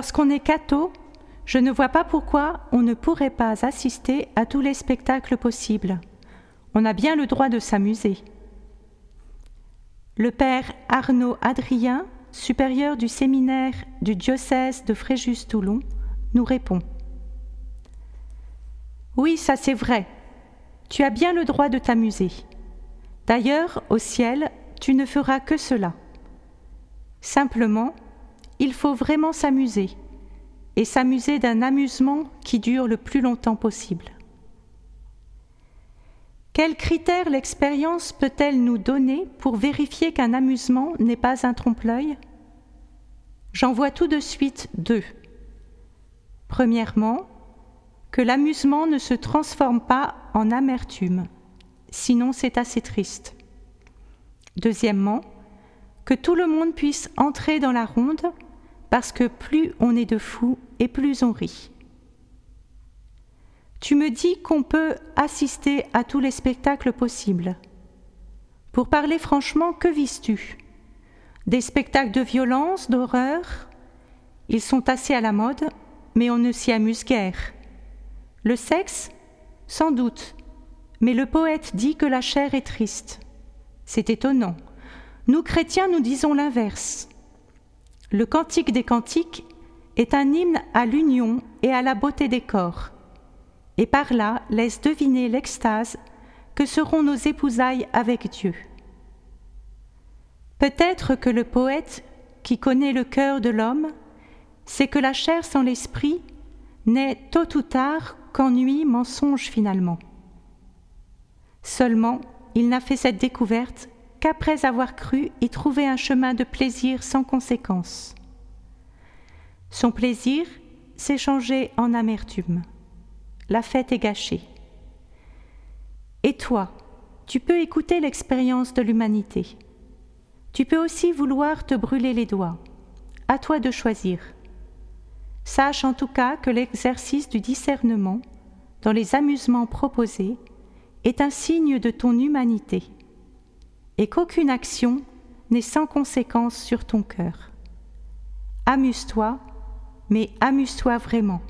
Lorsqu'on est catho, je ne vois pas pourquoi on ne pourrait pas assister à tous les spectacles possibles. On a bien le droit de s'amuser. Le père Arnaud Adrien, supérieur du séminaire du diocèse de Fréjus-Toulon, nous répond Oui, ça c'est vrai. Tu as bien le droit de t'amuser. D'ailleurs, au ciel, tu ne feras que cela. Simplement, il faut vraiment s'amuser, et s'amuser d'un amusement qui dure le plus longtemps possible. Quels critères l'expérience peut-elle nous donner pour vérifier qu'un amusement n'est pas un trompe-l'œil? J'en vois tout de suite deux. Premièrement, que l'amusement ne se transforme pas en amertume, sinon c'est assez triste. Deuxièmement, que tout le monde puisse entrer dans la ronde, parce que plus on est de fous et plus on rit. Tu me dis qu'on peut assister à tous les spectacles possibles. Pour parler franchement, que vises-tu? Des spectacles de violence, d'horreur? Ils sont assez à la mode, mais on ne s'y amuse guère. Le sexe? Sans doute, mais le poète dit que la chair est triste. C'est étonnant. Nous chrétiens, nous disons l'inverse. Le cantique des cantiques est un hymne à l'union et à la beauté des corps, et par là laisse deviner l'extase que seront nos épousailles avec Dieu. Peut-être que le poète, qui connaît le cœur de l'homme, sait que la chair sans l'esprit n'est tôt ou tard qu'ennui, mensonge finalement. Seulement, il n'a fait cette découverte qu'après avoir cru y trouver un chemin de plaisir sans conséquence. Son plaisir s'est changé en amertume. La fête est gâchée. Et toi, tu peux écouter l'expérience de l'humanité. Tu peux aussi vouloir te brûler les doigts. À toi de choisir. Sache en tout cas que l'exercice du discernement dans les amusements proposés est un signe de ton humanité et qu'aucune action n'est sans conséquence sur ton cœur. Amuse-toi, mais amuse-toi vraiment.